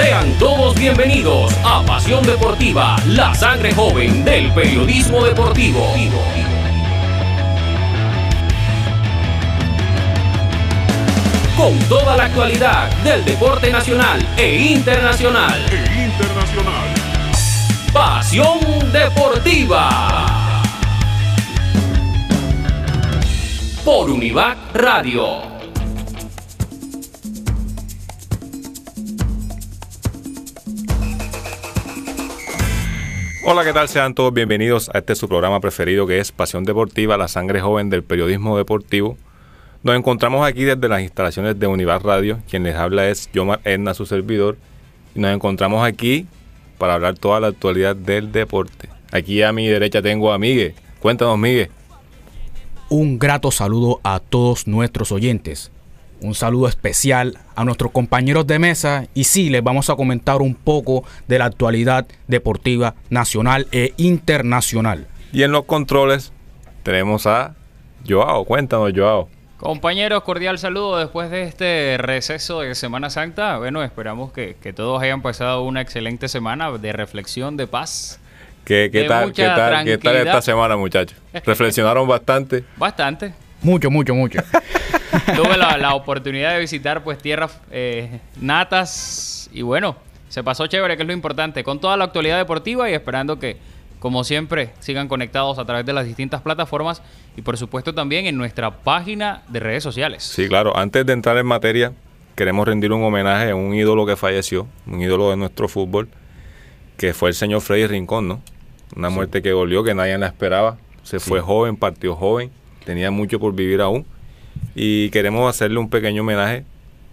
Sean todos bienvenidos a Pasión Deportiva, la sangre joven del periodismo deportivo. Con toda la actualidad del deporte nacional e internacional. E internacional. Pasión Deportiva. Por Univac Radio. Hola, ¿qué tal? Sean todos bienvenidos a este su programa preferido que es Pasión Deportiva, la sangre joven del periodismo deportivo. Nos encontramos aquí desde las instalaciones de Univar Radio. Quien les habla es Yomar Edna, su servidor. Y nos encontramos aquí para hablar toda la actualidad del deporte. Aquí a mi derecha tengo a Miguel. Cuéntanos, Miguel. Un grato saludo a todos nuestros oyentes. Un saludo especial a nuestros compañeros de mesa y sí, les vamos a comentar un poco de la actualidad deportiva nacional e internacional. Y en los controles tenemos a Joao. Cuéntanos, Joao. Compañeros, cordial saludo después de este receso de Semana Santa. Bueno, esperamos que, todos hayan pasado una excelente semana de reflexión, de paz. ¿Qué, qué tal, qué, tal, ¿Qué tal esta semana, muchachos? ¿Reflexionaron bastante? Bastante. Mucho, mucho, mucho. Tuve la, oportunidad de visitar pues tierras eh, natas y bueno, se pasó chévere, que es lo importante, con toda la actualidad deportiva y esperando que, como siempre, sigan conectados a través de las distintas plataformas y por supuesto también en nuestra página de redes sociales. Sí, claro, antes de entrar en materia, queremos rendir un homenaje a un ídolo que falleció, un ídolo de nuestro fútbol, que fue el señor Freddy Rincón, ¿no? Una muerte que volvió, que nadie la esperaba. Se fue joven, partió joven tenía mucho por vivir aún. Y queremos hacerle un pequeño homenaje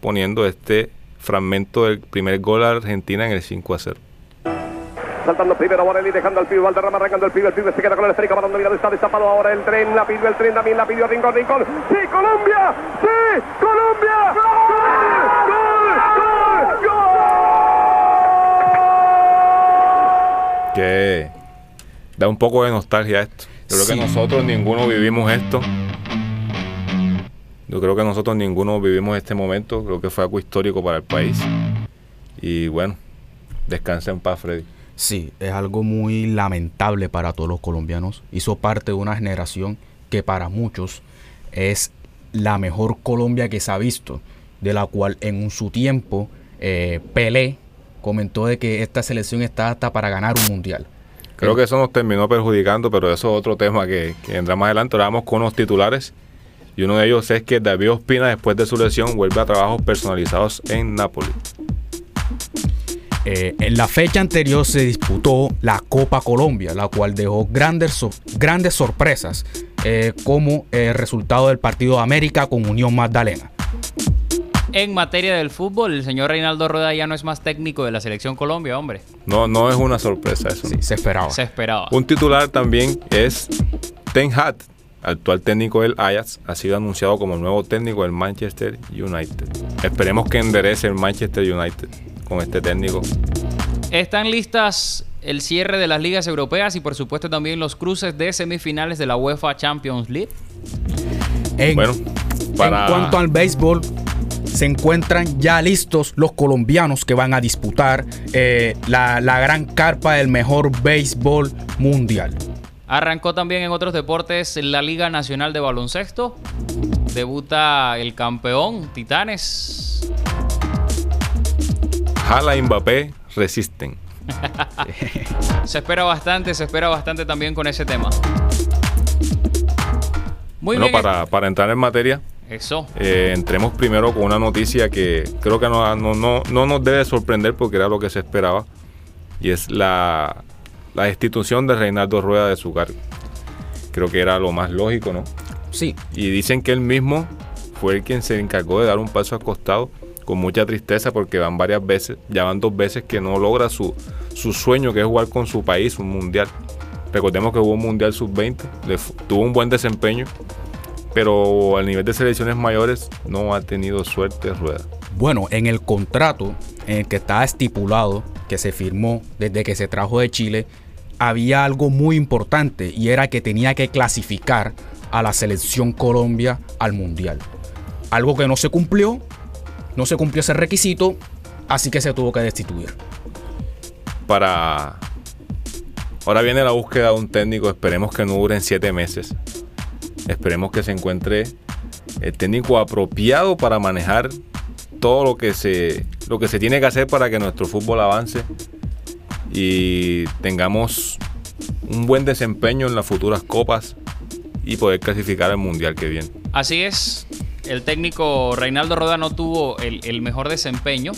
poniendo este fragmento del primer gol a Argentina en el 5 a 0. Saltando primero Borelli, dejando al pibe, Valderrama arrancando el pibe, el pibe se queda con el esférico, balón dominado, está destapado ahora el tren, la pidió el tren, también la pidió Rincón, Rincón, ¡sí, Colombia! ¡sí, Colombia! ¡Gol! ¡Gol! ¡Gol! Que da un poco de nostalgia esto. Yo creo que nosotros ninguno vivimos esto. Yo creo que nosotros ninguno vivimos este momento. Creo que fue algo histórico para el país. Y bueno, descansa en paz, Freddy. Sí, es algo muy lamentable para todos los colombianos. Hizo parte de una generación que para muchos es la mejor Colombia que se ha visto, de la cual en su tiempo eh, Pelé comentó de que esta selección está hasta para ganar un mundial. Creo que eso nos terminó perjudicando, pero eso es otro tema que, que vendrá más adelante. Ahora vamos con unos titulares. Y uno de ellos es que David Ospina, después de su lesión, vuelve a trabajos personalizados en Nápoles. Eh, en la fecha anterior se disputó la Copa Colombia, la cual dejó grandes, grandes sorpresas, eh, como el resultado del partido de América con Unión Magdalena en materia del fútbol, el señor Reinaldo Rueda ya no es más técnico de la selección Colombia, hombre. No, no es una sorpresa eso. Sí, se esperaba. Se esperaba. Un titular también es Ten Hag, actual técnico del Ajax, ha sido anunciado como nuevo técnico del Manchester United. Esperemos que enderece el Manchester United con este técnico. Están listas el cierre de las ligas europeas y por supuesto también los cruces de semifinales de la UEFA Champions League. bueno, para... en cuanto al béisbol, se encuentran ya listos los colombianos que van a disputar eh, la, gran carpa del mejor béisbol mundial. Arrancó también en otros deportes la Liga Nacional de Baloncesto. Debuta el campeón Titanes. Jala Mbappé resisten. se espera bastante, se espera bastante también con ese tema. Muy bueno, Para, para entrar en materia, eso. Eh, entremos primero con una noticia que creo que no, no, no, nos debe sorprender porque era lo que se esperaba. Y es la, la destitución de Reinaldo Rueda de su cargo. Creo que era lo más lógico, ¿no? Sí. Y dicen que él mismo fue el quien se encargó de dar un paso al costado con mucha tristeza porque van varias veces, ya van dos veces que no logra su, su sueño que es jugar con su país un mundial. Recordemos que hubo un mundial sub-20, tuvo un buen desempeño, pero al nivel de selecciones mayores no ha tenido suerte Rueda. Bueno, en el contrato en el que estaba estipulado, que se firmó desde que se trajo de Chile, había algo muy importante y era que tenía que clasificar a la selección Colombia al Mundial. Algo que no se cumplió, no se cumplió ese requisito Así que se tuvo que destituir. Para. Ahora viene la búsqueda de un técnico. Esperemos que no dure en siete meses. Esperemos que se encuentre el técnico apropiado para manejar todo lo que se lo que se tiene que hacer para que nuestro fútbol avance y tengamos un buen desempeño en las futuras copas y poder clasificar al mundial que viene. Así es, el técnico Reinaldo Roda no tuvo el, el mejor desempeño.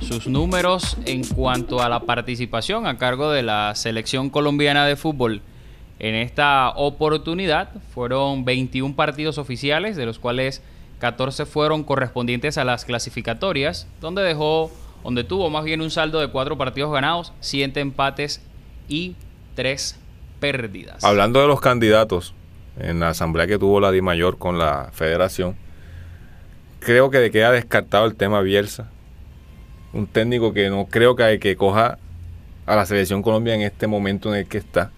Sus números en cuanto a la participación a cargo de la selección colombiana de fútbol en esta oportunidad fueron 21 partidos oficiales, de los cuales 14 fueron correspondientes a las clasificatorias, donde dejó, donde tuvo más bien un saldo de 4 partidos ganados, 7 empates y 3 pérdidas. Hablando de los candidatos en la asamblea que tuvo la Di Mayor con la federación, creo que queda descartado el tema Bielsa. Un técnico que no creo que, que coja a la selección Colombia en este momento en el que está.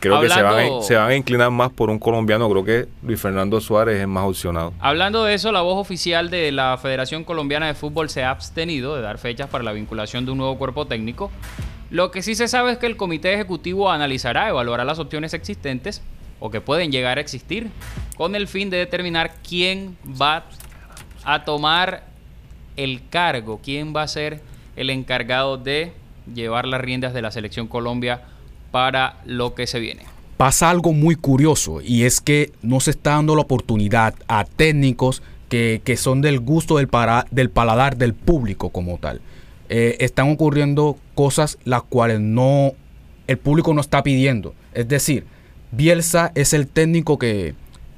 Creo que se van, Hablando- a, se van a inclinar más por un colombiano. Creo que Luis Fernando Suárez es más opcionado. Hablando de eso, la voz oficial de la Federación Colombiana de Fútbol se ha abstenido de dar fechas para la vinculación de un nuevo cuerpo técnico. Lo que sí se sabe es que el comité ejecutivo analizará, evaluará las opciones existentes o que pueden llegar a existir con el fin de determinar quién va a tomar el cargo, quién va a ser el encargado de llevar las riendas de la selección Colombia para lo que se viene. pasa algo muy curioso y es que no se está dando la oportunidad a técnicos que, que son del gusto del, para- del paladar del público como tal. Eh, están ocurriendo cosas las cuales no el público no está pidiendo. Es decir, Bielsa es el técnico que,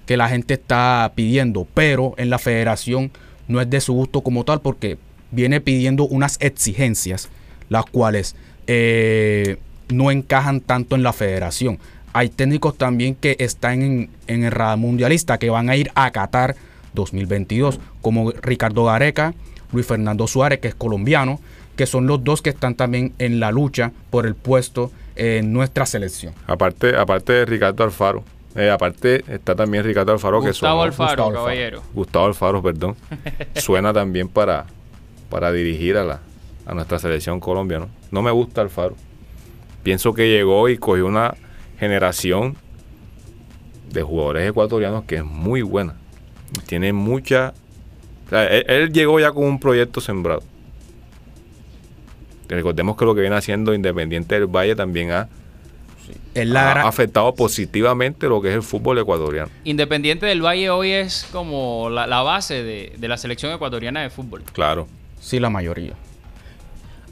que la gente está pidiendo, pero en la federación no es de su gusto como tal porque viene pidiendo unas exigencias las cuales eh, no encajan tanto en la federación. Hay técnicos también que están en, en el radar mundialista que van a ir a Qatar 2022, como Ricardo Gareca, Luis Fernando Suárez, que es colombiano, que son los dos que están también en la lucha por el puesto en nuestra selección. Aparte, aparte de Ricardo Alfaro. eh, aparte está también Ricardo Alfaro que Gustavo sonó- Alfaro, Gustavo Alfaro. caballero. Gustavo Alfaro, perdón. Suena también para, para dirigir a, la, a nuestra selección Colombia, ¿no? No me gusta Alfaro. Pienso que llegó y cogió una generación de jugadores ecuatorianos que es muy buena. Tiene mucha... o sea, él, él llegó ya con un proyecto sembrado. Recordemos que lo que viene haciendo Independiente del Valle también ha, afectado positivamente lo que es el fútbol ecuatoriano. Independiente del Valle hoy es como la, la base de, de la selección ecuatoriana de fútbol. Claro. sí, la mayoría.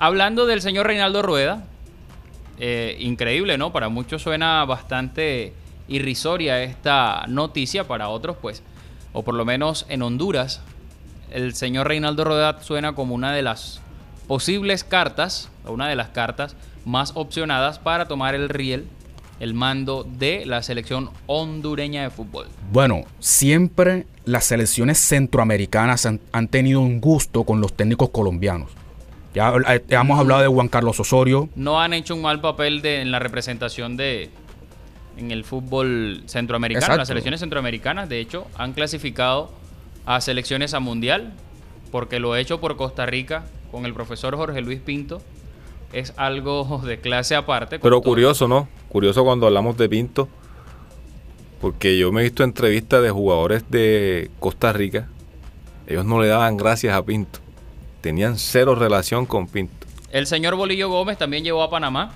Hablando del señor Reinaldo Rueda, eh, increíble, ¿no? Para muchos suena bastante irrisoria esta noticia, para otros pues, o por lo menos en Honduras, el señor Reinaldo Rueda suena como una de las posibles cartas, una de las cartas más opcionadas para tomar el riel, el mando de la selección hondureña de fútbol. Bueno, siempre las selecciones centroamericanas han tenido un gusto con los técnicos colombianos. Ya, eh, hemos hablado de Juan Carlos Osorio, no han hecho un mal papel de, en la representación de en el fútbol centroamericano, Exacto. las selecciones centroamericanas, de hecho, han clasificado a selecciones a mundial, porque lo hecho por Costa Rica con el profesor Jorge Luis Pinto es algo de clase aparte. Pero todo- curioso, ¿no? Curioso cuando hablamos de Pinto, porque yo me he visto entrevistas de jugadores de Costa Rica, ellos no le daban gracias a Pinto, tenían cero relación con Pinto. El señor Bolillo Gómez también llevó a Panamá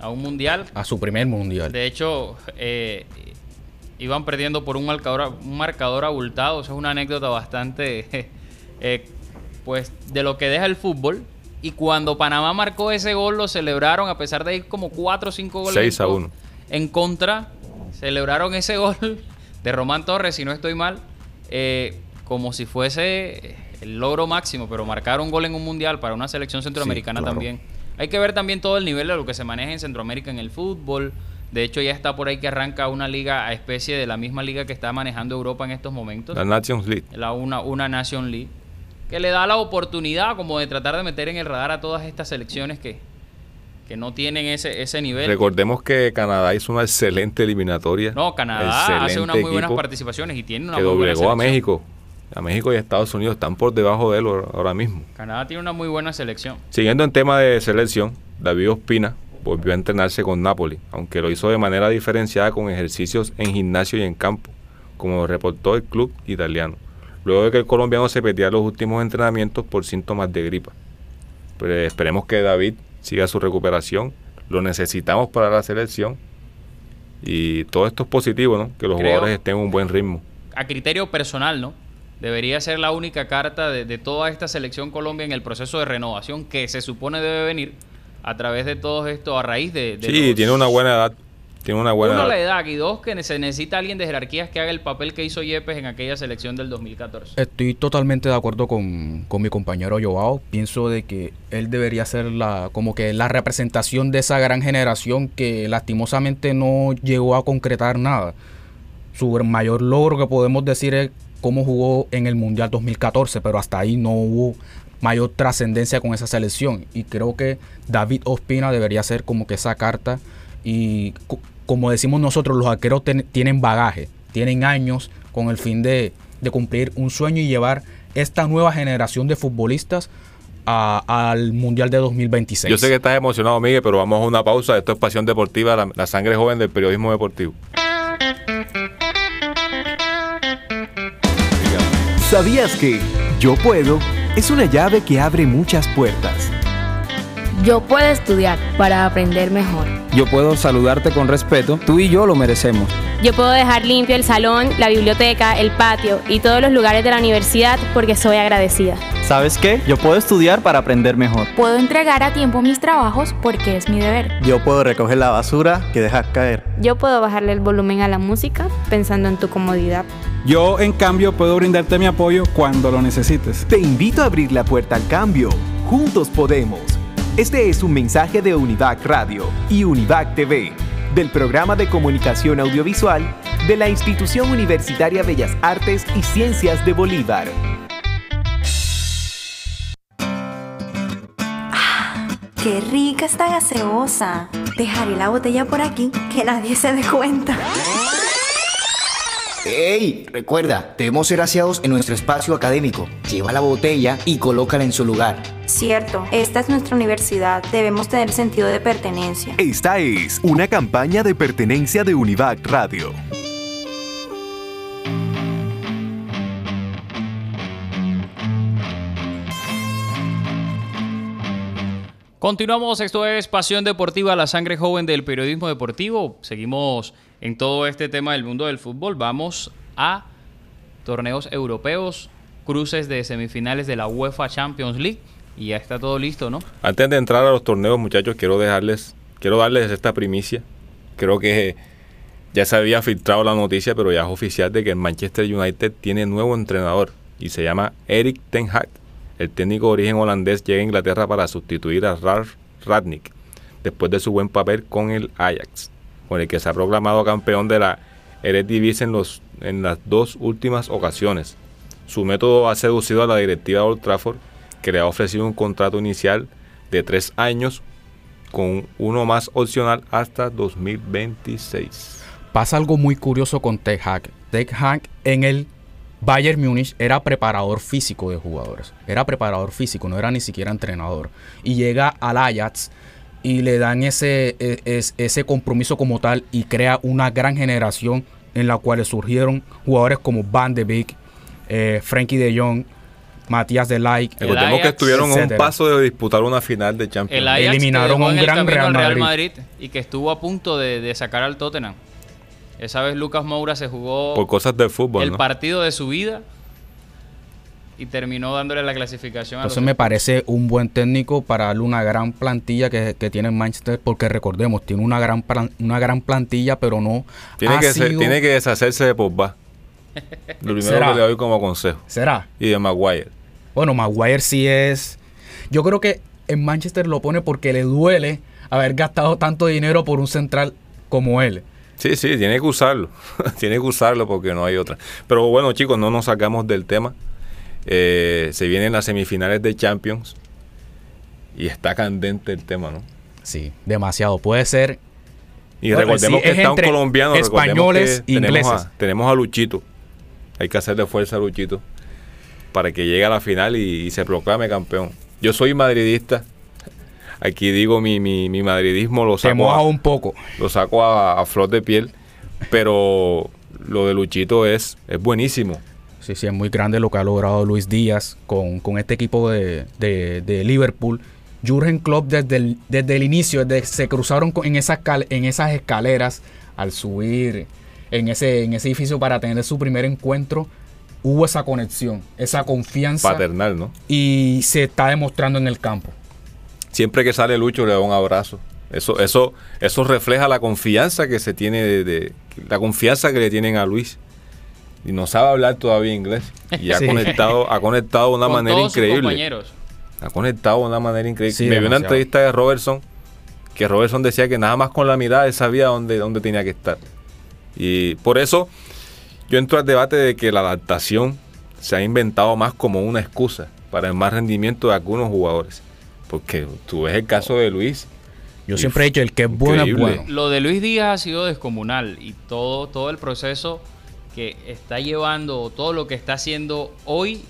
a un mundial. a su primer mundial. De hecho, eh, iban perdiendo por un marcador, un marcador abultado. Eso es una anécdota bastante, eh, pues, de lo que deja el fútbol. Y cuando Panamá marcó ese gol, lo celebraron, a pesar de ir como 4 o 5 goles. Seis en a co- uno. En contra, celebraron ese gol de Román Torres, si no estoy mal, eh, como si fuese el logro máximo, pero marcar un gol en un mundial para una selección centroamericana claro. también. Hay que ver también todo el nivel de lo que se maneja en Centroamérica en el fútbol. De hecho, ya está por ahí que arranca una liga a especie de la misma liga que está manejando Europa en estos momentos. La Nations League. La una, una Nation League. Que le da la oportunidad como de tratar de meter en el radar a todas estas selecciones que, que no tienen ese, ese nivel. Recordemos que Canadá hizo una excelente eliminatoria. No, Canadá hace unas muy buenas participaciones y tiene una que muy buena doblegó a. México. A México y Estados Unidos están por debajo de él ahora- mismo. Canadá tiene una muy buena selección. Siguiendo en tema de selección, David Ospina volvió a entrenarse con Napoli, aunque lo hizo de manera diferenciada con ejercicios en gimnasio y en campo, como reportó el club italiano, luego de que el colombiano se perdía los últimos entrenamientos por síntomas de gripa. Pero esperemos que David siga su recuperación, lo necesitamos para la selección y todo esto es positivo, ¿no? Que los Creo- jugadores estén en un buen ritmo. A criterio personal, ¿no? Debería ser la única carta de, de toda esta selección Colombia en el proceso de renovación que se supone debe venir a través de todo esto, a raíz de... de Sí, los- tiene una buena edad, tiene una buena Uno, edad. la edad y dos, que se necesita alguien de jerarquías que haga el papel que hizo Yepes en aquella selección del 2014. Estoy totalmente de acuerdo con, con mi compañero Joao. Pienso de que él debería ser la, como que la representación de esa gran generación que lastimosamente no llegó a concretar nada. Su mayor logro que podemos decir es cómo jugó en el Mundial 2014, pero hasta ahí no hubo mayor trascendencia con esa selección. Y creo que David Ospina debería ser como que esa carta. Y co- como decimos nosotros, los arqueros tienen bagaje, tienen años con el fin de, de cumplir un sueño y llevar esta nueva generación de futbolistas al Mundial de 2026. Yo sé que estás emocionado, Miguel, pero vamos a una pausa. Esto es Pasión Deportiva, la sangre joven del periodismo deportivo. ¿Sabías que Yo puedo es una llave que abre muchas puertas? Yo puedo estudiar para aprender mejor. Yo puedo saludarte con respeto, tú y yo lo merecemos. Yo puedo dejar limpio el salón, la biblioteca, el patio y todos los lugares de la universidad porque soy agradecida. ¿Sabes qué? Yo puedo estudiar para aprender mejor. Puedo entregar a tiempo mis trabajos porque es mi deber. Yo puedo recoger la basura que dejas caer. Yo puedo bajarle el volumen a la música pensando en tu comodidad. Yo, en cambio, puedo brindarte mi apoyo cuando lo necesites. Te invito a abrir la puerta al cambio. Juntos podemos. Este es un mensaje de Univac Radio y Univac TV, del programa de comunicación audiovisual de la Institución Universitaria Bellas Artes y Ciencias de Bolívar. ¡Qué rica esta gaseosa! Dejaré la botella por aquí, que nadie se dé cuenta. ¡Ey! Recuerda, debemos ser aseados en nuestro espacio académico. Lleva la botella y colócala en su lugar. Cierto, esta es nuestra universidad, debemos tener sentido de pertenencia. Esta es una campaña de pertenencia de Univac Radio. Continuamos, esto es Pasión Deportiva, la sangre joven del periodismo deportivo. Seguimos en todo este tema del mundo del fútbol. Vamos a torneos europeos, cruces de semifinales de la UEFA Champions League y ya está todo listo, ¿no? Antes de entrar a los torneos, muchachos, quiero dejarles, quiero darles esta primicia. Creo que ya se había filtrado la noticia, pero ya es oficial de que el Manchester United tiene nuevo entrenador y se llama Eric Ten Hag. El técnico de origen holandés llega a Inglaterra para sustituir a Ralf Radnick después de su buen papel con el Ajax, con el que se ha proclamado campeón de la Eredivisie en, los, en las dos últimas ocasiones. Su método ha seducido a la directiva de Old Trafford, que le ha ofrecido un contrato inicial de tres años con uno más opcional hasta 2026. Pasa algo muy curioso con Ten Hag. Ten Hag en el Bayern Múnich era preparador físico de jugadores. Era preparador físico, no era ni siquiera entrenador. Y llega al Ajax y le dan ese, e- es- ese compromiso como tal y crea una gran generación en la cual surgieron jugadores como Van de Beek, eh, Frankie de Jong, Matías de Ligt. Recordemos que estuvieron a un etcétera. paso de disputar una final de Champions. El Ajax que Eliminaron a un el gran Real al Real Madrid. Madrid y que estuvo a punto de, de sacar al Tottenham. Esa vez Lucas Moura se jugó Por cosas del fútbol, el ¿no? partido de su vida y terminó dándole la clasificación a los Entonces me parece un buen técnico para darle una gran plantilla que, que tiene Manchester, porque recordemos, tiene una gran plan- una gran plantilla, pero no Tiene ha que, se- sido- tiene que deshacerse de Pogba. Lo primero ¿Será? que le doy como consejo. ¿Será? Y de Maguire. Bueno, Maguire sí es... Yo creo que en Manchester lo pone porque le duele haber gastado tanto dinero por un central como él. Sí, sí, tiene que usarlo. tiene que usarlo porque no hay otra. Pero bueno, chicos, no nos sacamos del tema. Eh, se vienen las semifinales de Champions. Y está candente el tema, ¿no? Sí, demasiado. Puede ser... Y Bueno, recordemos sí, que es está un colombiano. españoles que e tenemos ingleses. a, tenemos a Luchito. Hay que hacerle fuerza a Luchito. para que llegue a la final y, y se proclame campeón. Yo soy madridista. Aquí digo mi, mi, mi madridismo lo Te saco, moja a, un poco. lo saco a, a flor de piel, pero lo de Luchito es, es buenísimo. Sí, sí, es muy grande lo que ha logrado Luis Díaz con, con este equipo de, de- de Liverpool. Jurgen Klopp desde el, desde el inicio, desde se cruzaron con- en, esas cal- en esas escaleras al subir en ese, en ese edificio para tener su primer encuentro, hubo esa conexión, esa confianza Paternal, ¿no? y se está demostrando en el campo. Siempre que sale Lucho le da un abrazo. Eso, eso, eso refleja la confianza que se tiene de, de- la confianza que le tienen a Luis. Y no sabe hablar todavía inglés. Y ha Sí. conectado, ha conectado de una Con manera todos sus increíble. compañeros. Ha conectado de una manera increíble. Sí, Me vi una demasiado. entrevista de Robertson que Robertson decía que nada más con la mirada él sabía dónde, dónde tenía que estar. Y por eso yo entro al debate de que la adaptación se ha inventado más como una excusa para el más rendimiento de algunos jugadores. Porque tú ves el caso de Luis. Yo siempre he dicho, el que es bueno bueno. Lo de Luis Díaz ha sido descomunal y todo, todo el proceso que está llevando, todo lo que está haciendo hoy,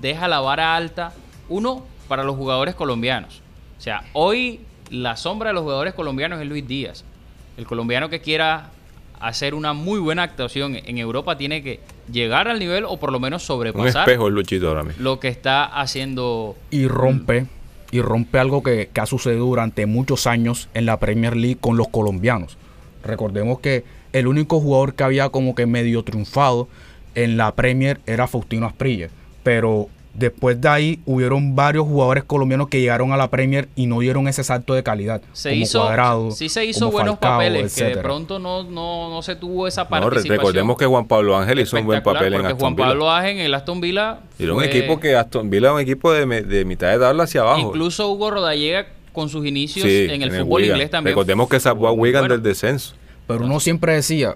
deja la vara alta, uno, para los jugadores colombianos. O sea, hoy la sombra de los jugadores colombianos es Luis Díaz. El colombiano que quiera hacer una muy buena actuación en Europa tiene que llegar al nivel o por lo menos Un sobrepasar espejo el Luchito ahora mismo. lo que está haciendo y rompe y rompe algo que, que ha sucedido durante muchos años en la Premier League con los colombianos. Recordemos que el único jugador que había como que medio triunfado en la Premier era Faustino Asprilla, pero después de ahí hubieron varios jugadores colombianos que llegaron a la Premier y no dieron ese salto de calidad, se como hizo Cuadrado, sí se hizo como buenos Falcao, papeles que de pronto no, no, no se tuvo esa No, participación recordemos que Juan Pablo Ángel hizo un buen papel en Aston Juan Villa. Pablo Ángel en el Aston Villa era un equipo que Aston Villa un equipo de, de mitad de tabla hacia abajo. incluso Hugo Rodallega con sus inicios Sí, en el fútbol inglés también Recordemos que salvó a Wigan bueno. del descenso. Pero uno siempre decía,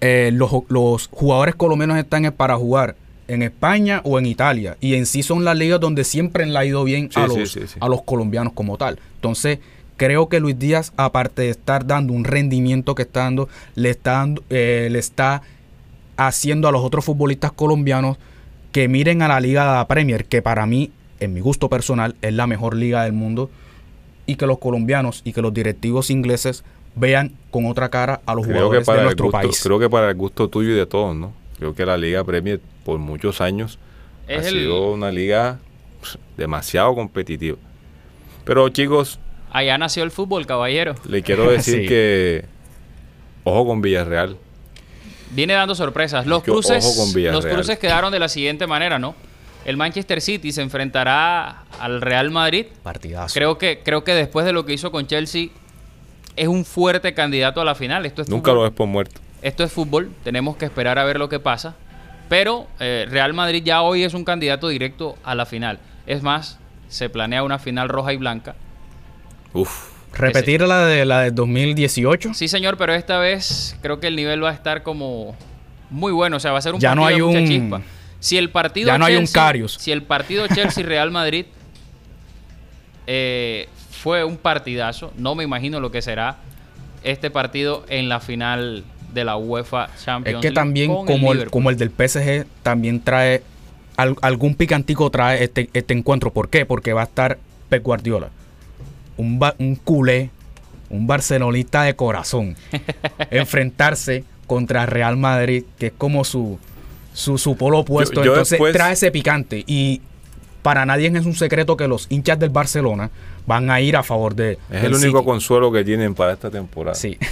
eh, los, los jugadores colombianos están es para jugar en España o en Italia. Y en sí son las ligas donde siempre le ha ido bien Sí, a, los, sí, sí. a los colombianos como tal. Entonces, creo que Luis Díaz, aparte de estar dando un rendimiento que está dando, le está, dando- eh, le está haciendo a los otros futbolistas colombianos que miren a la Liga de la Premier, que para mí, en mi gusto personal, es la mejor liga del mundo. Y que los colombianos y que los directivos ingleses vean con otra cara a los Creo jugadores de para nuestro gusto, país. creo que para el gusto tuyo y de todos, ¿no? Creo que la Liga Premier por muchos años Es ha el- sido una liga pff, demasiado competitiva. Pero chicos, allá nació el fútbol caballero le quiero decir Sí. que ojo con Villarreal. viene dando sorpresas los ojo cruces con Villarreal. los cruces quedaron de la siguiente manera no el Manchester City se enfrentará al Real Madrid Partidazo. creo que creo que después de lo que hizo con Chelsea es un fuerte candidato a la final esto es Nunca fútbol. lo ves por muerto. Esto es fútbol, tenemos que esperar a ver lo que pasa. Pero eh, Real Madrid ya hoy es un candidato directo a la final. Es más, se planea una final roja y blanca. Uf. Repetir la de la de 2018. Sí, señor, pero esta vez creo que el nivel va a estar como muy bueno. O sea, va a ser un Ya no partido hay de mucha un- chispa. Si el partido ya no hay un Chelsea- Karius. Si el partido Chelsea-Real Madrid eh, fue un partidazo, no me imagino lo que será este partido en la final de la UEFA Champions Es que League también como el, Liverpool. como el del PSG también trae al- algún picantico trae este, este encuentro. ¿Por qué? Porque va a estar Pep Guardiola, un, culé, un barcelonista de corazón, enfrentarse contra Real Madrid, que es como su su, su polo opuesto. yo Entonces después- trae ese picante y para nadie es un secreto que los hinchas del Barcelona van a ir a favor de Es el único City. consuelo que tienen para esta temporada. Sí.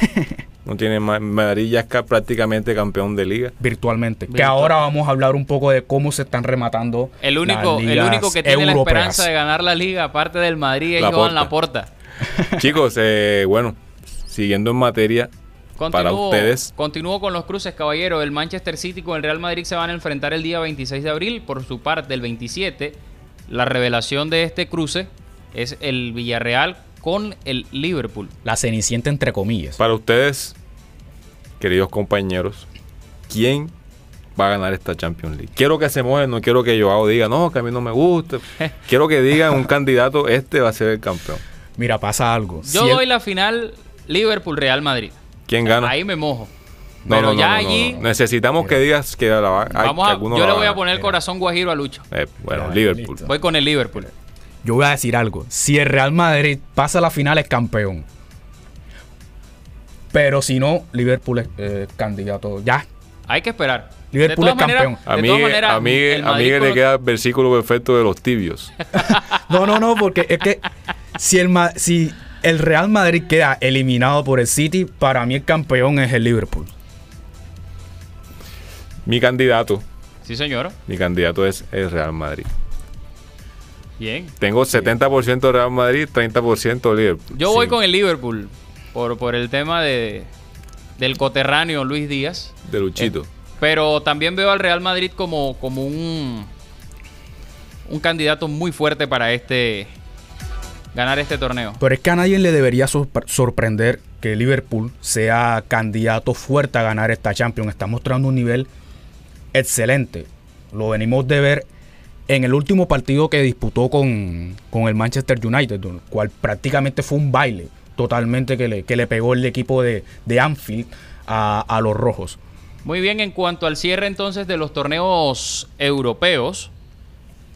No tienen más. Madrid ya es ca- prácticamente campeón de liga. virtualmente. Que ahora vamos a hablar un poco de cómo se están rematando. El único, las el único que tiene la europeas. esperanza de ganar la liga, aparte del Madrid, es Laporta. Joan Laporta. Chicos, eh, bueno, siguiendo en materia, para ustedes, Continúo con los cruces, caballero. El Manchester City con el Real Madrid se van a enfrentar el día 26 de abril. Por su parte, el 27, la revelación de este cruce es el Villarreal con el Liverpool. La cenicienta entre comillas. para ustedes, queridos compañeros, ¿quién va a ganar esta Champions League? Quiero que se mojen, no quiero que Joao diga, no, que a mí no me gusta. quiero que digan un candidato, este va a ser el campeón. Mira, pasa algo. Yo Si el- doy la final Liverpool-Real Madrid. ¿Quién gana? Ahí me mojo. No, Pero no, no, ya no, no, allí no. Necesitamos que digas que la va- vamos a, yo le voy a poner el corazón guajiro a Lucho. Eh, bueno, Liverpool. listo. Voy con el Liverpool. Yo voy a decir algo. Si el Real Madrid pasa a la final es campeón. Pero si no, Liverpool es eh, candidato. Ya. Hay que esperar. Liverpool es campeón. A mí, todas maneras, a mí, el a mí Madrid le queda el versículo perfecto de los tibios. No, no, no, porque es que si el, si el Real Madrid queda eliminado por el City, para mí el campeón es el Liverpool. Mi candidato, Sí, señor. mi candidato es el Real Madrid. Bien. Tengo 70% Real Madrid, 30% Liverpool. Yo voy Sí, con el Liverpool por, por el tema de del coterráneo Luis Díaz. De Luchito. Pero también veo al Real Madrid como, como un, un candidato muy fuerte para este ganar este torneo. Pero es que a nadie le debería sorpre- sorprender que Liverpool sea candidato fuerte a ganar esta Champions. Está mostrando un nivel excelente. Lo venimos de ver en el último partido que disputó con, con el Manchester United, cual prácticamente fue un baile totalmente que le, que le pegó el equipo de, de Anfield a, a los rojos. Muy bien, en cuanto al cierre entonces de los torneos europeos,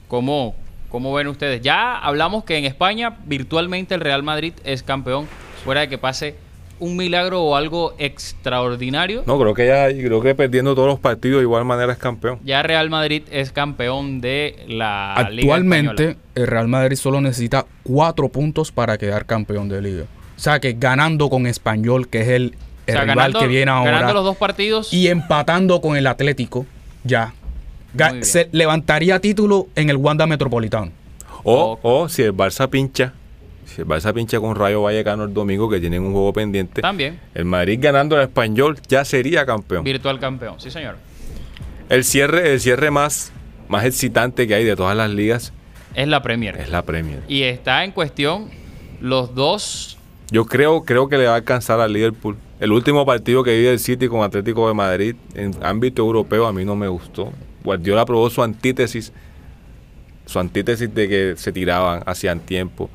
¿cómo, cómo ven ustedes? Ya hablamos que en España virtualmente el Real Madrid es campeón, fuera de que pase un milagro o algo extraordinario. No, creo que ya, creo que perdiendo todos los partidos de igual manera es campeón. Ya Real Madrid es campeón de la Liga Actualmente Española. el Real Madrid solo necesita cuatro puntos para quedar campeón de liga. O sea que ganando con Español, que es el, el O sea, rival ganando, que viene ahora, ganando los dos partidos. y empatando con el Atlético, ya. Se levantaría título en el Wanda Metropolitano. O, o si el Barça pincha, si el Barça pincha con Rayo Vallecano el domingo, que tienen un juego pendiente, También. el Madrid ganando al español ya sería campeón. Virtual campeón, sí señor. El cierre, el cierre más, más excitante que hay de todas las ligas Es la Premier. es la Premier. Y está en cuestión los dos. Yo creo, creo que le va a alcanzar al Liverpool. El último partido que vi del City con Atlético de Madrid en ámbito europeo a mí no me gustó. Guardiola probó su antítesis, su antítesis de que se tiraban, hacían tiempo.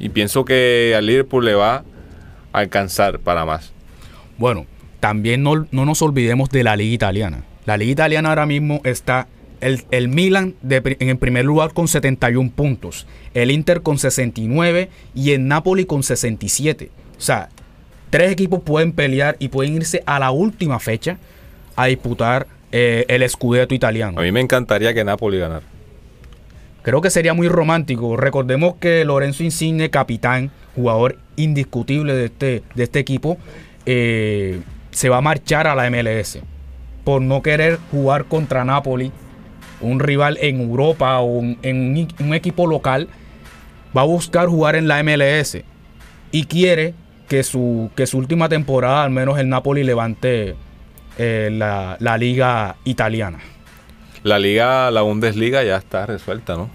Y pienso que al Liverpool le va a alcanzar para más. Bueno, también no, no nos olvidemos de la Liga Italiana. La Liga Italiana ahora mismo está el, el Milan de en el primer lugar con 71 puntos, el Inter con 69 y el Napoli con 67. O sea, tres equipos pueden pelear y pueden irse a la última fecha a disputar eh, el Scudetto italiano. A mí me encantaría que Napoli ganara. Creo que sería muy romántico. Recordemos que Lorenzo Insigne, capitán, jugador indiscutible de este, de este equipo, eh, se va a marchar a la MLS por no querer jugar contra Napoli, un rival en Europa o en un, un equipo local. Va a buscar jugar en la MLS y quiere que su, que su última temporada, al menos el Napoli, levante eh, la, la liga italiana. La liga, la Bundesliga ya está resuelta, ¿no?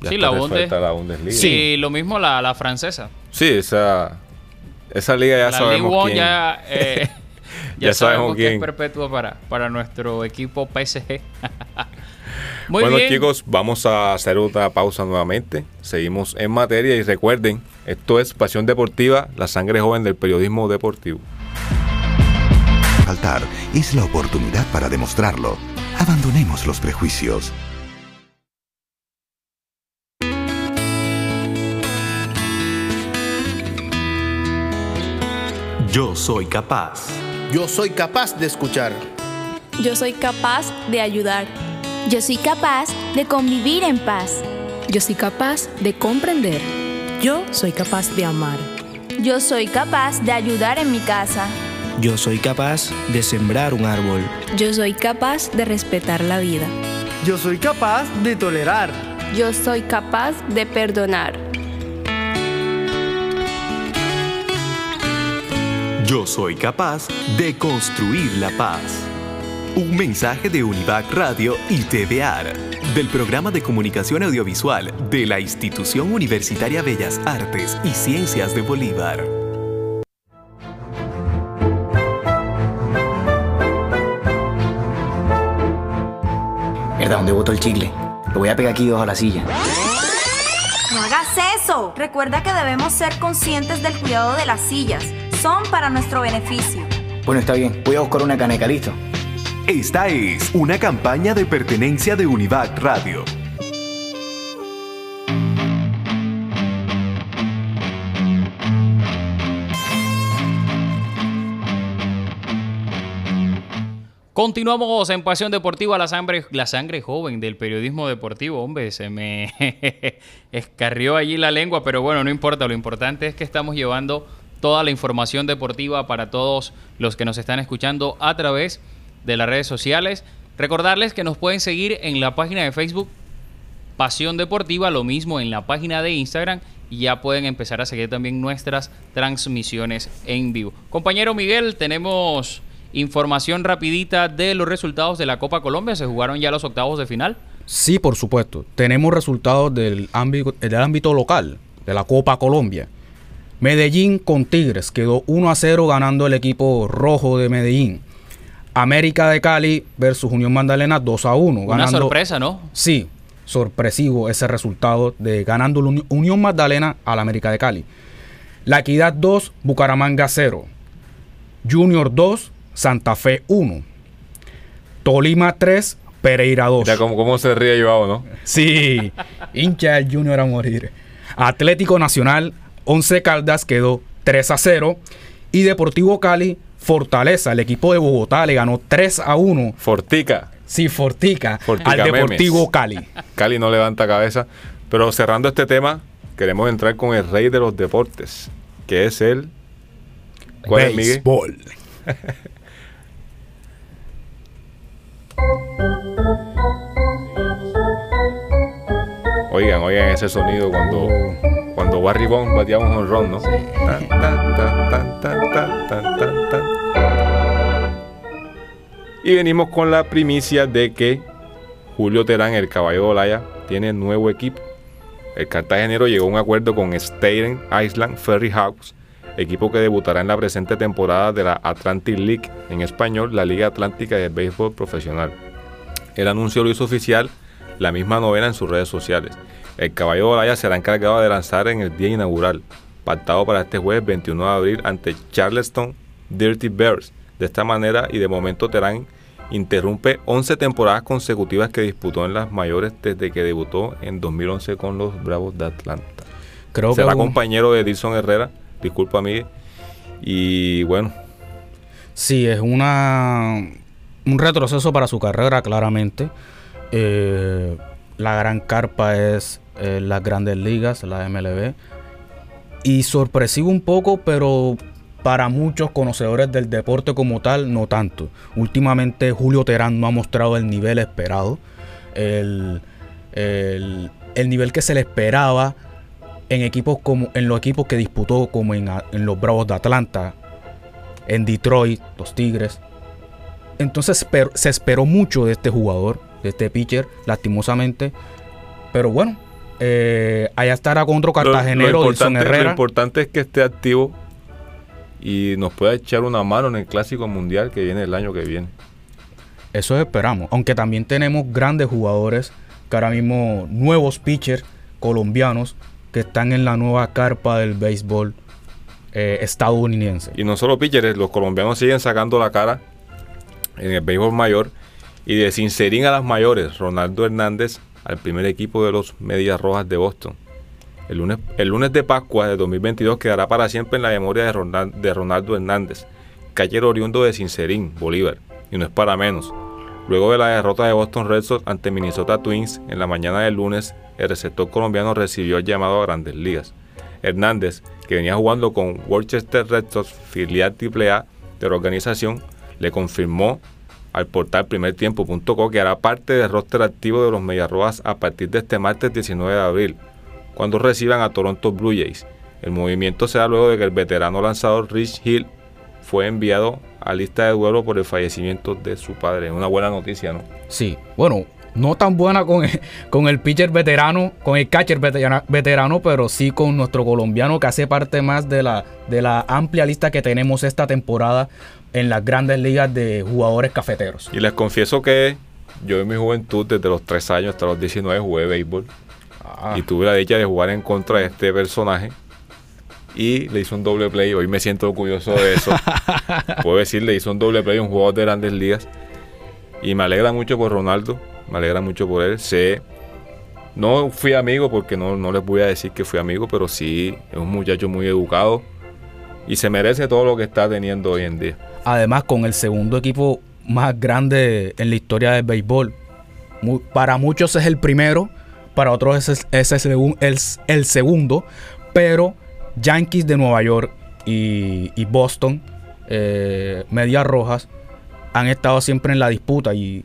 Ya Sí, está la Bundes- la Bundesliga. Sí, lo mismo la, la francesa. Sí, esa, esa liga ya la sabemos Ligue 1 quién. ya, eh, ya, Ya sabemos sabemos que quién. es perpetua para, para nuestro equipo PSG. Muy bueno bien. chicos, vamos a hacer otra pausa nuevamente. Seguimos en materia y recuerden, esto es Pasión Deportiva, la sangre joven del periodismo deportivo. Faltar es la oportunidad para demostrarlo. Abandonemos los prejuicios. Yo soy capaz. Yo soy capaz de escuchar. Yo soy capaz de ayudar. Yo soy capaz de convivir en paz. Yo soy capaz de comprender. Yo soy capaz de amar. Yo soy capaz de ayudar en mi casa. Yo soy capaz de sembrar un árbol. Yo soy capaz de respetar la vida. Yo soy capaz de tolerar. Yo soy capaz de perdonar. Yo soy capaz de construir la paz. Un mensaje de Univac Radio y TVAR, del programa de comunicación audiovisual de la Institución Universitaria Bellas Artes y Ciencias de Bolívar. ¿Dónde botó el chicle? Lo voy a pegar aquí debajo de la silla. No hagas eso. Recuerda que debemos ser conscientes del cuidado de las sillas. Son para nuestro beneficio. Bueno, está bien. Voy a buscar una caneca, ¿listo? Esta es una campaña de pertenencia de Univac Radio. Continuamos en Pasión Deportiva, la sangre, la sangre joven del periodismo deportivo. Hombre, se me escarrió allí la lengua, pero bueno, no importa. Lo importante es que estamos llevando toda la información deportiva para todos los que nos están escuchando a través de las redes sociales. Recordarles que nos pueden seguir en la página de Facebook Pasión Deportiva, lo mismo en la página de Instagram y ya pueden empezar a seguir también nuestras transmisiones en vivo. Compañero Miguel, tenemos información rapidita de los resultados de la Copa Colombia. ¿Se jugaron ya los octavos de final? Sí, por supuesto. Tenemos resultados del ámbito, del ámbito local, de la Copa Colombia. Medellín con Tigres quedó 1 a 0 ganando el equipo rojo de Medellín. América de Cali versus Unión Magdalena 2 a 1. Una sorpresa, ¿no? Sí, sorpresivo ese resultado de ganando la Unión Magdalena al América de Cali. La Equidad 2, Bucaramanga 0. Junior 2, Santa Fe 1. Tolima 3, Pereira 2. Ya como cómo se ríe Joao, ¿no? Sí, hincha del Junior a morir. Atlético Nacional 11 Caldas quedó 3 a 0 y Deportivo Cali Fortaleza, el equipo de Bogotá le ganó 3 a 1. Fortica. Sí, Fortica, al Deportivo Cali. Cali no levanta cabeza. Pero cerrando este tema, queremos entrar con el rey de los deportes, que es el... ¿Cuál es, Miguel? Oigan, oigan ese sonido cuando, cuando Barry Bond batía un honrón, ¿no? y venimos con la primicia de que Julio Terán, el caballo de Olaya, tiene nuevo equipo. El cartagenero llegó a un acuerdo con Staten Island Ferry Hawks, equipo que debutará en la presente temporada de la Atlantic League, en español, la Liga Atlántica de Béisbol Profesional. El anuncio lo hizo oficial la misma novena en sus redes sociales. El caballo de Olaya será encargado de lanzar en el día inaugural, pactado para este jueves 21 de abril ante Charleston Dirty Bears. De esta manera y de momento Terán interrumpe 11 temporadas consecutivas que disputó en las mayores desde que debutó en 2011 con los Bravos de Atlanta. Creo Será compañero de Edison Herrera, disculpa mí. Y bueno. Sí, es una un retroceso para su carrera, claramente. Eh, la gran carpa es eh, las grandes ligas, la MLB. Y sorpresivo un poco, pero para muchos conocedores del deporte como tal, no tanto. Últimamente Julio Terán no ha mostrado el nivel esperado. El, nivel que se le esperaba en equipos como en los equipos que disputó como en, en los Bravos de Atlanta, en Detroit, los Tigres. Entonces se esperó mucho de este jugador, de este pitcher, lastimosamente. Pero bueno, eh, allá estará con otro cartagenero, lo, Herrera. Lo importante es que esté activo y nos pueda echar una mano en el Clásico Mundial que viene el año que viene. Eso esperamos. Aunque también tenemos grandes jugadores, que ahora mismo nuevos pitchers colombianos que están en la nueva carpa del béisbol eh, estadounidense. Y no solo pitchers, los colombianos siguen sacando la cara en el béisbol mayor y de Sincerín a las mayores, Ronaldo Hernández al primer equipo de los Medias Rojas de Boston. El lunes, el lunes de Pascua de 2022 quedará para siempre en la memoria de, Ronaldo Hernández, cayero oriundo de Sincerín, Bolívar, y no es para menos. Luego de la derrota de Boston Red Sox ante Minnesota Twins en la mañana del lunes, el receptor colombiano recibió el llamado a grandes ligas. Hernández, que venía jugando con Worcester Red Sox, filial AAA de la organización, le confirmó al portal primertiempo.co que hará parte del roster activo de los Mediarroas a partir de este martes 19 de abril, cuando reciban a Toronto Blue Jays. El movimiento se da luego de que el veterano lanzador Rich Hill fue enviado a lista de duelo por el fallecimiento de su padre. Una buena noticia, ¿no? Sí, bueno, no tan buena con el, con el pitcher veterano, con el catcher veterano, pero sí con nuestro colombiano que hace parte más de la, de la amplia lista que tenemos esta temporada en las grandes ligas de jugadores cafeteros. Y les confieso que yo en mi juventud, desde los 3 años hasta los 19, jugué béisbol. Ah. Y tuve la dicha de jugar en contra de este personaje. y le hizo un doble play. Hoy me siento orgulloso de eso. Puedo decir, le hizo un doble play a un jugador de grandes ligas. Y me alegra mucho por Ronaldo, me alegra mucho por él. Sé, no fui amigo porque no, no les voy a decir que fui amigo, pero sí es un muchacho muy educado y se merece todo lo que está teniendo hoy en día. Además, con el segundo equipo más grande en la historia del béisbol. Para muchos es el primero, para otros es, es el, segun- el- el segundo, pero Yankees de Nueva York y, y Boston, eh, Medias Rojas, han estado siempre en la disputa y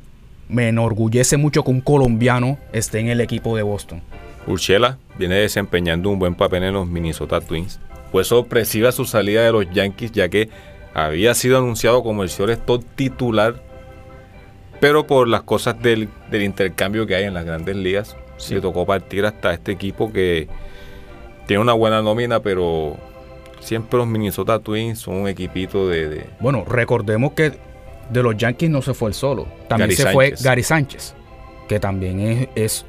me enorgullece mucho que un colombiano esté en el equipo de Boston. Urshela viene desempeñando un buen papel en los Minnesota Twins. Fue sorpresiva su salida de los Yankees ya que había sido anunciado como el shortstop titular, pero por las cosas del, del intercambio que hay en las grandes ligas, Sí. le tocó partir hasta este equipo que tiene una buena nómina, pero siempre los Minnesota Twins son un equipito de... de- Bueno, recordemos que de los Yankees no se fue el solo. También Gary se fue. Gary Sánchez, que también es, es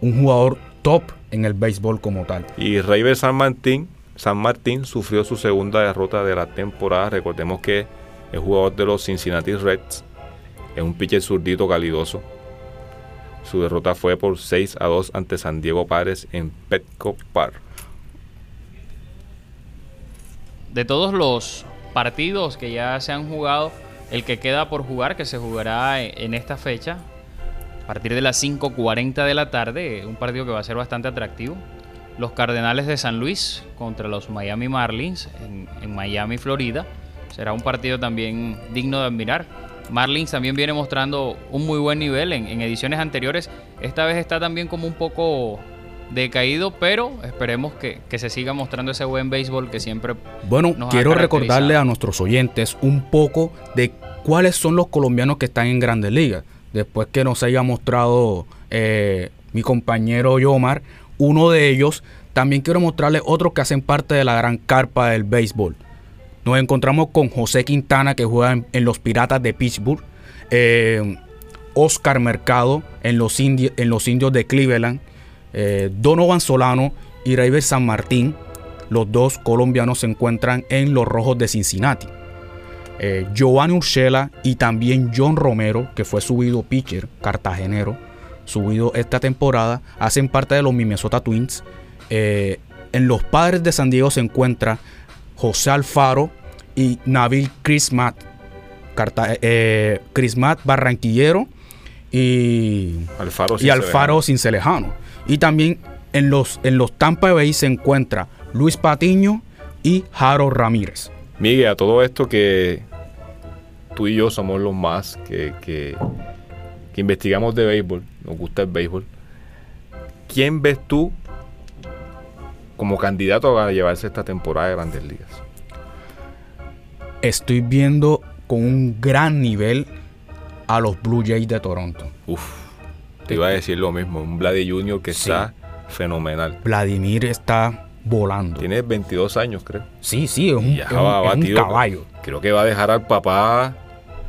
un jugador top en el béisbol como tal. Y Raver San Martín, San Martín sufrió su segunda derrota de la temporada. Recordemos que es jugador de los Cincinnati Reds. Es un pitcher zurdito calidoso. Su derrota fue por 6 a 2 ante San Diego Padres en Petco Park. de todos los partidos que ya se han jugado, el que queda por jugar, que se jugará en, esta fecha, a partir de las 5.40 de la tarde, un partido que va a ser bastante atractivo. Los Cardenales de San Luis contra los Miami Marlins en, Miami, Florida. Será un partido también digno de admirar. Marlins también viene mostrando un muy buen nivel en ediciones anteriores. Esta vez está también como un poco decaído, pero esperemos que, que se siga mostrando ese buen béisbol que siempre Bueno, nos quiero recordarle a nuestros oyentes un poco de cuáles son los colombianos que están en grandes ligas. Después que nos haya mostrado eh, mi compañero Yomar, uno de ellos, también quiero mostrarles otros que hacen parte de la gran carpa del béisbol. Nos encontramos con José Quintana, que juega en, en los Piratas de Pittsburgh. eh, Oscar Mercado en los, indi- en los Indios de Cleveland. Eh, Donovan Solano y Reyes San Martín. Los dos colombianos se encuentran en los Rojos de Cincinnati. Eh, Giovanni Urshela y también John Romero, que fue subido pitcher cartagenero, subido esta temporada, hacen parte de los Minnesota Twins. Eh, en los Padres de San Diego se encuentra José Alfaro y Nabil Crismat. Carta- eh, Crismat barranquillero y Alfaro y Alfaro Cincelejano. Y también en los, en los Tampa Bay se encuentra Luis Patiño y Jaro Ramírez. Miguel, a todo esto que tú y yo somos los más que, que- que investigamos de béisbol, nos gusta el béisbol. ¿Quién ves tú como candidato a llevarse esta temporada de Grandes Ligas? Estoy viendo con un gran nivel a los Blue Jays de Toronto. Uf, te iba a decir lo mismo, un Vladi Jr. que Sí. está fenomenal. Vladimir está volando. Tiene 22 años, creo. Sí, sí, es un, es un- va es un batido. caballo. Creo que va a dejar al papá.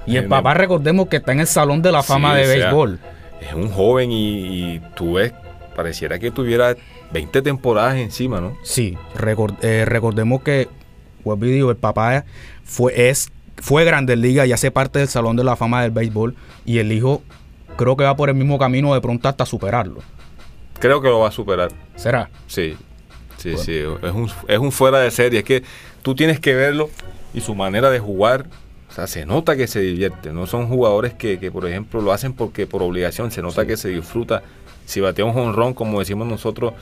Y el papá, recordemos que está en el Salón de la Fama Sí, de sea, béisbol. Es un joven y, y tú ves, pareciera que tuviera 20 temporadas encima, ¿no? Sí, recor- eh, recordemos que, el papá fue, es, fue Grandes Ligas y hace parte del Salón de la Fama del béisbol. Y el hijo creo que va por el mismo camino de pronto hasta superarlo. Creo que lo va a superar. ¿Será? Sí, sí, sí. Es un, es un fuera de serie. Es que tú tienes que verlo y su manera de jugar. O sea, se nota que se divierte. No son jugadores que, que, por ejemplo, lo hacen porque por obligación. Se nota que se disfruta. Si batea un jonrón, como decimos nosotros,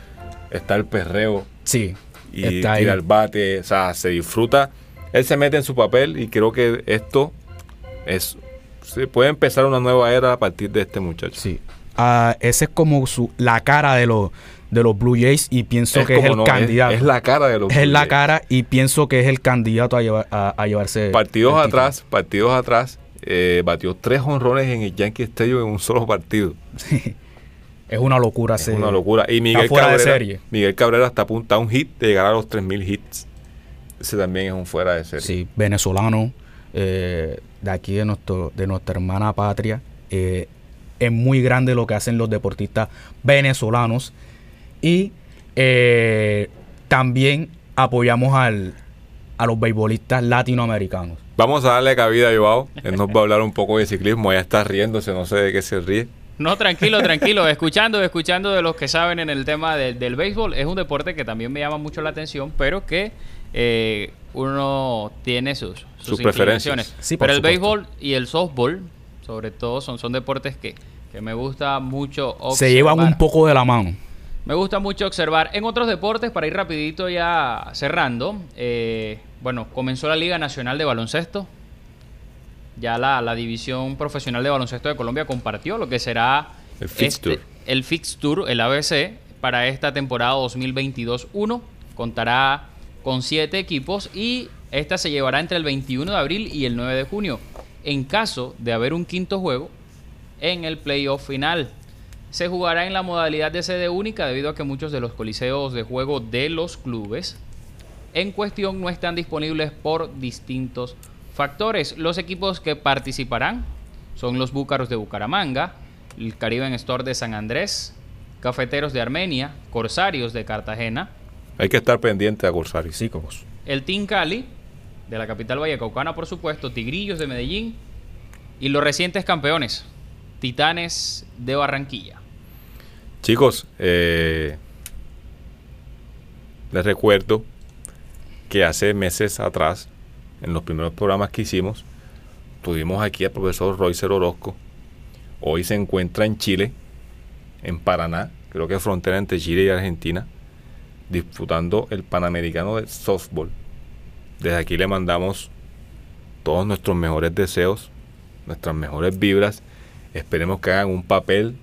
está el perreo. Sí. Y está ahí. tira el bate. O sea, se disfruta. Él se mete en su papel y creo que esto es. Se puede empezar una nueva era a partir de este muchacho. Sí. Ah, ese es como su, la cara de los, de los Blue Jays y pienso Es que es el no, candidato. es la cara de los Es Blue la Jays. cara y pienso que es el candidato a, llevar, a, a llevarse. Partidos atrás, partidos atrás, eh, batió tres honrones en el Yankee Stadium en un solo partido. Es una locura. Es una locura. Y Miguel fuera de Cabrera, serie. Miguel Cabrera está apunta a un hit de llegar a los 3.000 hits. Ese también es un fuera de serie. Sí, venezolano, eh, de aquí de, nuestro, de nuestra hermana patria. Eh, es muy grande lo que hacen los deportistas venezolanos. Y eh, también apoyamos al, a los beisbolistas latinoamericanos. Vamos a darle cabida a Joao. Él nos va a hablar un poco de ciclismo. Ya está riéndose, no sé de qué se ríe. No, tranquilo, tranquilo. Escuchando, escuchando de los que saben en el tema del, del béisbol. Es un deporte que también me llama mucho la atención, pero que eh, uno tiene sus, sus, Sus preferencias. Sí, por pero el béisbol y el softball, sobre todo, son, son deportes que, que me gusta mucho observar. Se llevan un poco de la mano. Me gusta mucho observar. En otros deportes, para ir rapidito ya cerrando, eh, bueno, comenzó la Liga Nacional de Baloncesto. Ya la, la División Profesional de Baloncesto de Colombia compartió lo que será El fixture. el Fixture, el ABC, para esta temporada 2022-1. Contará con siete equipos y esta se llevará entre el 21 de abril y el 9 de junio. En caso de haber un quinto juego en el playoff final. Se jugará en la modalidad de sede única debido a que muchos de los coliseos de juego de los clubes en cuestión no están disponibles por distintos factores. Los equipos que participarán son los Búcaros de Bucaramanga, el Caribe Store de San Andrés, Cafeteros de Armenia, Corsarios de Cartagena, Hay que estar pendiente a Corsario. Sí, Cobos. el Team Cali de la capital vallecaucana, por supuesto, Tigrillos de Medellín y los recientes campeones, Titanes de Barranquilla. Chicos, eh, les recuerdo que hace meses atrás, en los primeros programas que hicimos, tuvimos aquí al profesor Roycer Orozco. Hoy se encuentra en Chile, en Paraná, creo que es frontera entre Chile y Argentina, disputando el Panamericano de Softball. Desde aquí le mandamos todos nuestros mejores deseos, nuestras mejores vibras. Esperemos que hagan un papel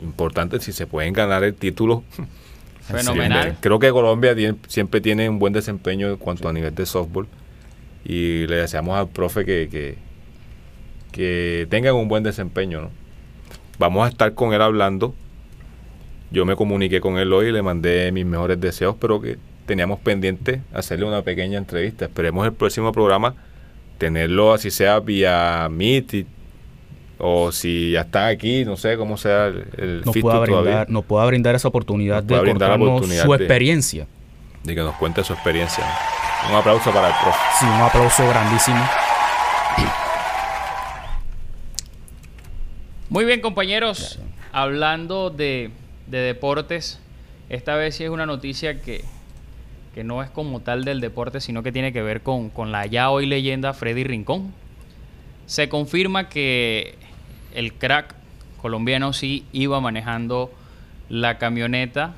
importante si se pueden ganar el título. Fenomenal. Sí, Creo que Colombia siempre tiene un buen desempeño en cuanto a nivel de softball. Y le deseamos al profe que, que, que tengan un buen desempeño. ¿no? Vamos a estar con él hablando. Yo me comuniqué con él hoy y le mandé mis mejores deseos, pero que teníamos pendiente hacerle una pequeña entrevista. Esperemos el próximo programa tenerlo así sea vía Meet y- o si ya está aquí, no sé cómo sea el, el Nos pueda, todavía. brindar, nos pueda brindar esa oportunidad Nos de brindar la contarnos oportunidad su experiencia. de que nos cuente su experiencia. Un aplauso para el profe. Sí, un aplauso grandísimo. Muy bien, compañeros. Hablando de, de deportes, esta vez sí es una noticia que, que no es como tal del deporte, sino que tiene que ver con, con la ya hoy leyenda Freddy Rincón. Se confirma que el crack colombiano sí iba manejando la camioneta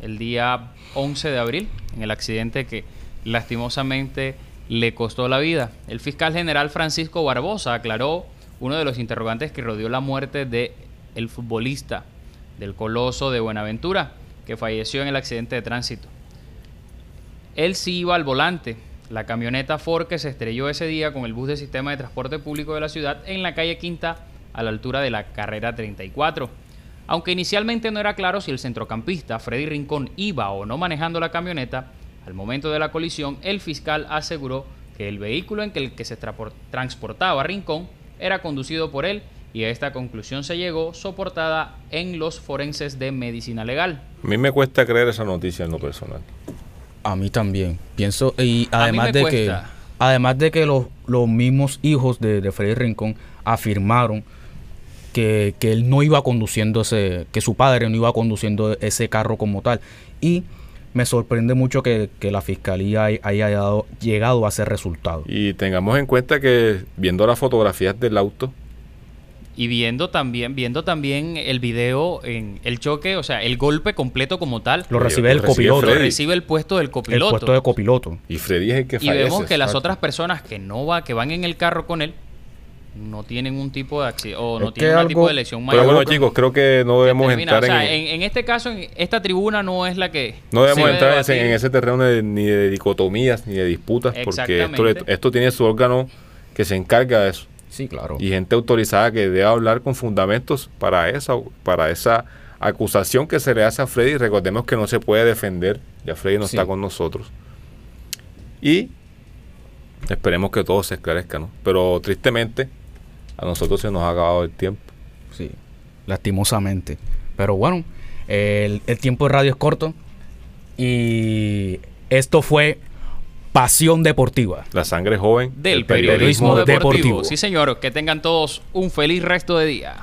el día 11 de abril, en el accidente que lastimosamente le costó la vida. El fiscal general Francisco Barbosa aclaró uno de los interrogantes que rodeó la muerte de futbolista del Coloso de Buenaventura, que falleció en el accidente de tránsito. Él sí iba al volante. La camioneta Ford que se estrelló ese día con el bus de sistema de transporte público de la ciudad en la calle Quinta a la altura de la carrera 34. Aunque inicialmente no era claro si el centrocampista Freddy Rincón iba o no manejando la camioneta, al momento de la colisión el fiscal aseguró que el vehículo en el que se transportaba Rincón era conducido por él y a esta conclusión se llegó soportada en los forenses de medicina legal. A mí me cuesta creer esa noticia en lo personal. A mí también. Pienso, y además de cuesta. que además de que los, los mismos hijos de, de Freddy Rincón afirmaron que, que él no iba conduciendo ese, que su padre no iba conduciendo ese carro como tal. Y me sorprende mucho que, que la fiscalía hay- haya dado- llegado a ese resultado. Y tengamos en cuenta que viendo las fotografías del auto, Y viendo también, viendo también el video en el choque, o sea, el golpe completo como tal. Lo recibe el copiloto. Lo recibe el puesto del El copiloto. puesto de copiloto. y Freddy es el que y vemos que las otras personas que no va, que van en el carro con él, no tienen un tipo de o no Es tienen un tipo de lesión Pero mayor. bueno, chicos, creo que no debemos entrar O sea, en, en, en este caso, en esta tribuna no es la que. no debemos entrar en ese, debatir. en ese terreno de- ni de dicotomías ni de disputas, porque esto, esto tiene su órgano que se encarga de eso. Sí, claro. y gente autorizada que debe hablar con fundamentos para esa para esa acusación que se le hace a Freddy. Recordemos que no se puede defender, ya Freddy no Sí. está con nosotros. Y esperemos que todo se esclarezca, ¿no? Pero tristemente a nosotros se nos ha acabado el tiempo. Sí, lastimosamente. Pero bueno, el, el tiempo de radio es corto y Esto fue Pasión Deportiva. La sangre joven Del periodismo, deportivo. Sí, señor. Que tengan todos un feliz resto de día.